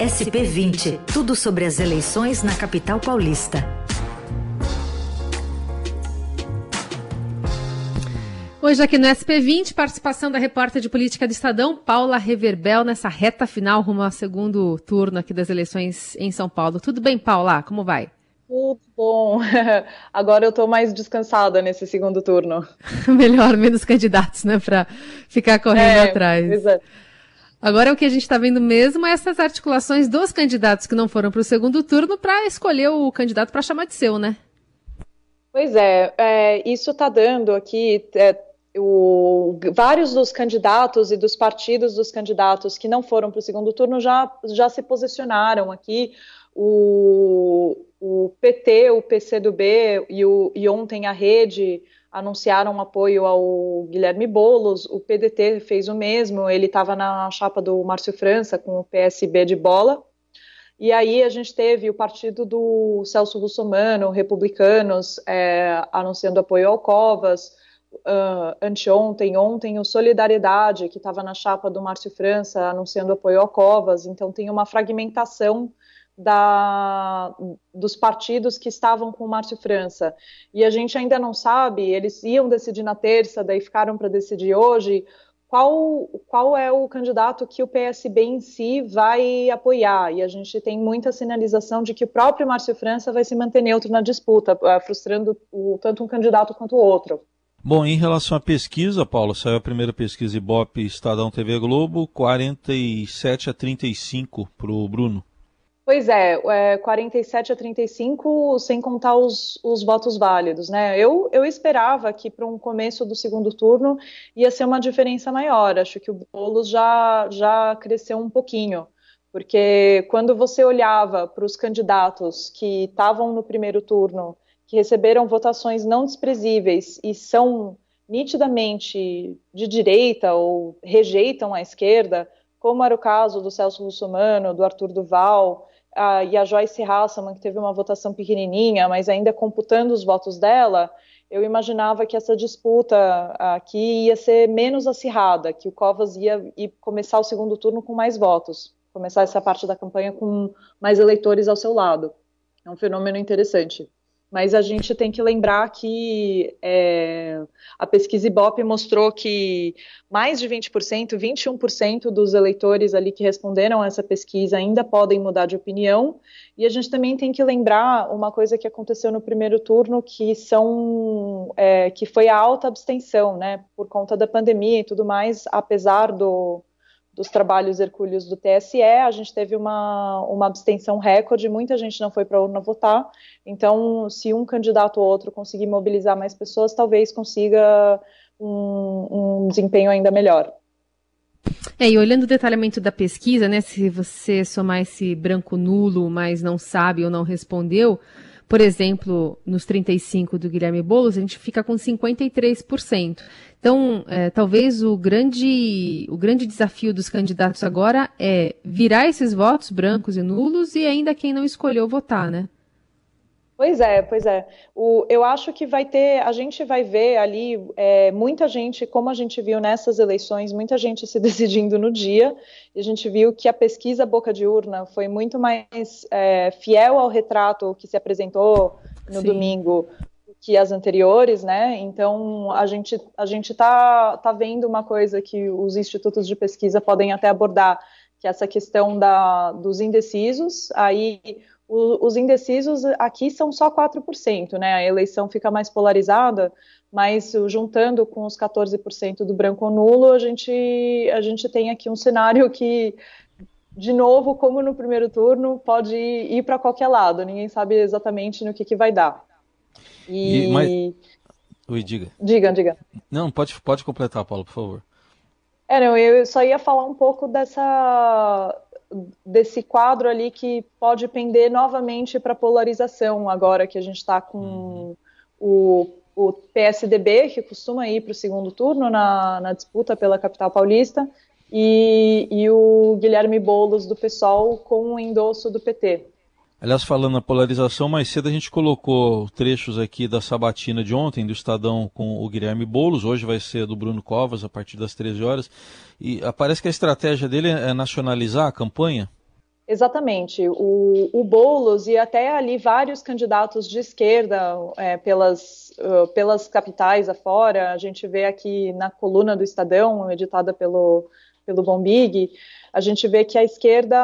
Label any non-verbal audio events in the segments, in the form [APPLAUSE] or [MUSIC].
SP20, tudo sobre as eleições na capital paulista. Hoje aqui no SP20, participação da repórter de política do Estadão, Paula Reverbel, nessa reta final rumo ao segundo turno aqui das eleições em São Paulo. Tudo bem, Paula? Como vai? Tudo bom. [LAUGHS] Agora eu estou mais descansada nesse segundo turno. [LAUGHS] Melhor, menos candidatos, né, para ficar correndo é, atrás. É. Agora o que a gente está vendo mesmo é essas articulações dos candidatos que não foram para o segundo turno para escolher o candidato para chamar de seu, né? Pois é, é isso está dando aqui. É, o, vários dos candidatos e dos partidos dos candidatos que não foram para o segundo turno já, já se posicionaram aqui. O PT, o PCdoB e, o, e ontem a Rede anunciaram apoio ao Guilherme Bolos, o PDT fez o mesmo, ele estava na chapa do Márcio França com o PSB de bola. E aí a gente teve o partido do Celso Russomano, republicanos, é, anunciando apoio ao Covas, uh, anteontem, ontem o Solidariedade, que estava na chapa do Márcio França, anunciando apoio ao Covas, então tem uma fragmentação da, dos partidos que estavam com o Márcio França. E a gente ainda não sabe, eles iam decidir na terça, daí ficaram para decidir hoje, qual, qual é o candidato que o PSB em si vai apoiar. E a gente tem muita sinalização de que o próprio Márcio França vai se manter neutro na disputa, eh, frustrando o, tanto um candidato quanto o outro. Bom, em relação à pesquisa, Paulo, saiu a primeira pesquisa Ibope Estadão TV Globo, 47 a 35 para o Bruno. Pois é, é 47 a 35, sem contar os, os votos válidos, né? Eu, eu esperava que para um começo do segundo turno ia ser uma diferença maior. Acho que o Boulos já, já cresceu um pouquinho, porque quando você olhava para os candidatos que estavam no primeiro turno, que receberam votações não desprezíveis e são nitidamente de direita ou rejeitam a esquerda, como era o caso do Celso Russomano, do Arthur Duval, e a Joyce Hasselman, que teve uma votação pequenininha, mas ainda computando os votos dela, eu imaginava que essa disputa aqui ia ser menos acirrada, que o Covas ia, ia começar o segundo turno com mais votos, começar essa parte da campanha com mais eleitores ao seu lado. É um fenômeno interessante mas a gente tem que lembrar que é, a pesquisa Ibope mostrou que mais de 20%, 21% dos eleitores ali que responderam a essa pesquisa ainda podem mudar de opinião, e a gente também tem que lembrar uma coisa que aconteceu no primeiro turno, que são é, que foi a alta abstenção, né, por conta da pandemia e tudo mais, apesar do dos trabalhos hercúleos do TSE, a gente teve uma, uma abstenção recorde, muita gente não foi para a urna votar, então se um candidato ou outro conseguir mobilizar mais pessoas, talvez consiga um, um desempenho ainda melhor. É, e olhando o detalhamento da pesquisa, né, se você somar esse branco nulo, mas não sabe ou não respondeu, por exemplo, nos 35 do Guilherme Boulos, a gente fica com 53%. Então, é, talvez o grande, o grande desafio dos candidatos agora é virar esses votos brancos e nulos e ainda quem não escolheu votar, né? Pois é, pois é. O, eu acho que vai ter, a gente vai ver ali é, muita gente, como a gente viu nessas eleições, muita gente se [LAUGHS] decidindo no dia. E a gente viu que a pesquisa boca de urna foi muito mais é, fiel ao retrato que se apresentou no Sim. domingo que as anteriores, né? Então a gente a gente tá, tá vendo uma coisa que os institutos de pesquisa podem até abordar, que é essa questão da, dos indecisos. Aí o, os indecisos aqui são só 4%, né? A eleição fica mais polarizada, mas juntando com os 14% do branco ou nulo, a gente, a gente tem aqui um cenário que, de novo, como no primeiro turno, pode ir, ir para qualquer lado, ninguém sabe exatamente no que, que vai dar. E... e mas... Oi, diga. Diga, diga. Não, pode, pode completar, Paulo, por favor. É, não, eu só ia falar um pouco dessa desse quadro ali que pode pender novamente para polarização, agora que a gente está com uhum. o, o, PSDB, que costuma ir para o segundo turno na, na, disputa pela capital paulista, e, e o Guilherme Boulos do PSOL com o endosso do PT. Aliás, falando na polarização, mais cedo a gente colocou trechos aqui da sabatina de ontem, do Estadão com o Guilherme Boulos, hoje vai ser do Bruno Covas, a partir das 13 horas. E parece que a estratégia dele é nacionalizar a campanha? Exatamente. O, o Boulos e até ali vários candidatos de esquerda é, pelas, uh, pelas capitais afora, a gente vê aqui na coluna do Estadão, editada pelo, pelo Bombig, a gente vê que a esquerda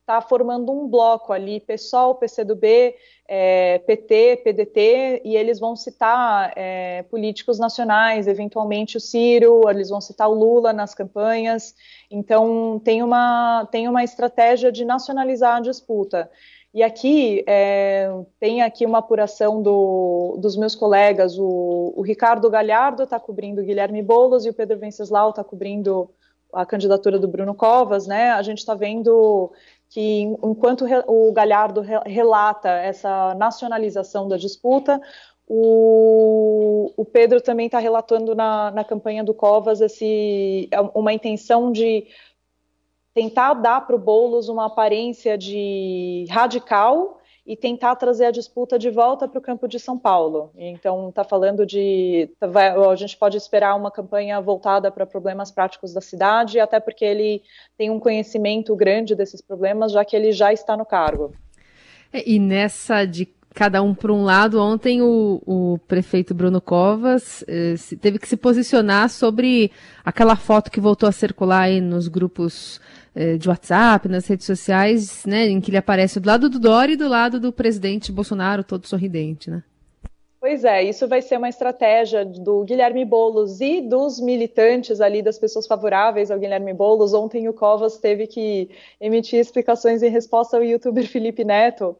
está formando um bloco ali, PSOL, PCdoB, é, PT, PDT, e eles vão citar é, políticos nacionais, eventualmente o Ciro, eles vão citar o Lula nas campanhas. Então, tem uma, tem uma estratégia de nacionalizar a disputa. E aqui, é, tem aqui uma apuração do, dos meus colegas, o, o Ricardo Galhardo está cobrindo o Guilherme Boulos e o Pedro Venceslau está cobrindo a candidatura do Bruno Covas, né? A gente está vendo que enquanto o Galhardo relata essa nacionalização da disputa, o, o Pedro também está relatando na, na campanha do Covas esse, uma intenção de tentar dar para o Boulos uma aparência de radical e tentar trazer a disputa de volta para o campo de São Paulo. Então, está falando de. Tá, a gente pode esperar uma campanha voltada para problemas práticos da cidade, até porque ele tem um conhecimento grande desses problemas, já que ele já está no cargo. É, e nessa de cada um por um lado, ontem o, o prefeito Bruno Covas eh, teve que se posicionar sobre aquela foto que voltou a circular aí nos grupos eh, de WhatsApp, nas redes sociais, né, em que ele aparece do lado do Dória e do lado do presidente Bolsonaro, todo sorridente, né? Pois é, isso vai ser uma estratégia do Guilherme Boulos e dos militantes ali, das pessoas favoráveis ao Guilherme Boulos. Ontem o Covas teve que emitir explicações em resposta ao youtuber Felipe Neto,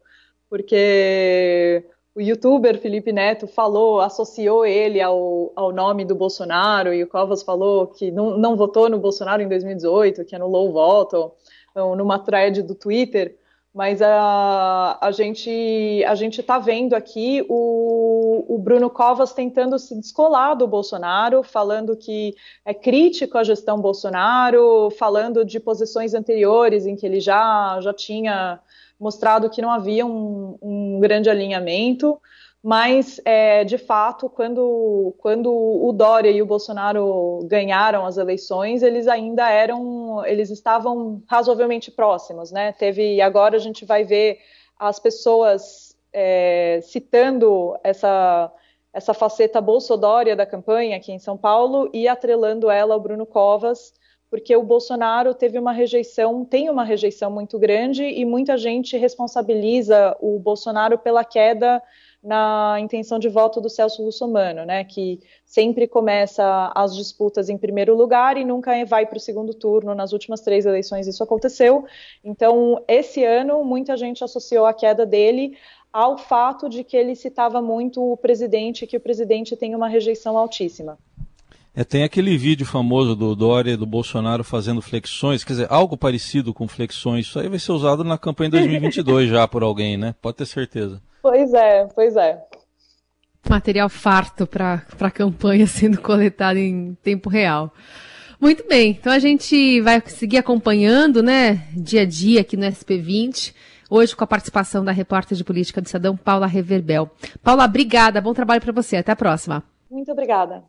porque o youtuber Felipe Neto falou, associou ele ao, ao nome do Bolsonaro, e o Covas falou que não, não votou no Bolsonaro em 2018, que anulou o voto, então, numa thread do Twitter, mas a, a gente a gente está vendo aqui o, o Bruno Covas tentando se descolar do Bolsonaro, falando que é crítico à gestão Bolsonaro, falando de posições anteriores em que ele já, já tinha mostrado que não havia um, um grande alinhamento, mas é, de fato, quando, quando o Dória e o Bolsonaro ganharam as eleições, eles ainda eram, eles estavam razoavelmente próximos, né? Teve, agora a gente vai ver as pessoas é, citando essa essa faceta bolsodória da campanha aqui em São Paulo e atrelando ela ao Bruno Covas, porque o Bolsonaro teve uma rejeição, tem uma rejeição muito grande e muita gente responsabiliza o Bolsonaro pela queda na intenção de voto do Celso Russomano, né, que sempre começa as disputas em primeiro lugar e nunca vai para o segundo turno. Nas últimas três eleições isso aconteceu. Então, esse ano, muita gente associou a queda dele ao fato de que ele citava muito o presidente, que o presidente tem uma rejeição altíssima. É, tem aquele vídeo famoso do Dória e do Bolsonaro fazendo flexões, quer dizer, algo parecido com flexões. Isso aí vai ser usado na campanha 2022 já por alguém, né? Pode ter certeza. Pois é, pois é. Material farto para a campanha sendo coletado em tempo real. Muito bem, então a gente vai seguir acompanhando, né, dia a dia aqui no SP20. Hoje com a participação da repórter de política do Estadão, Paula Reverbel. Paula, obrigada, bom trabalho para você. Até a próxima. Muito obrigada.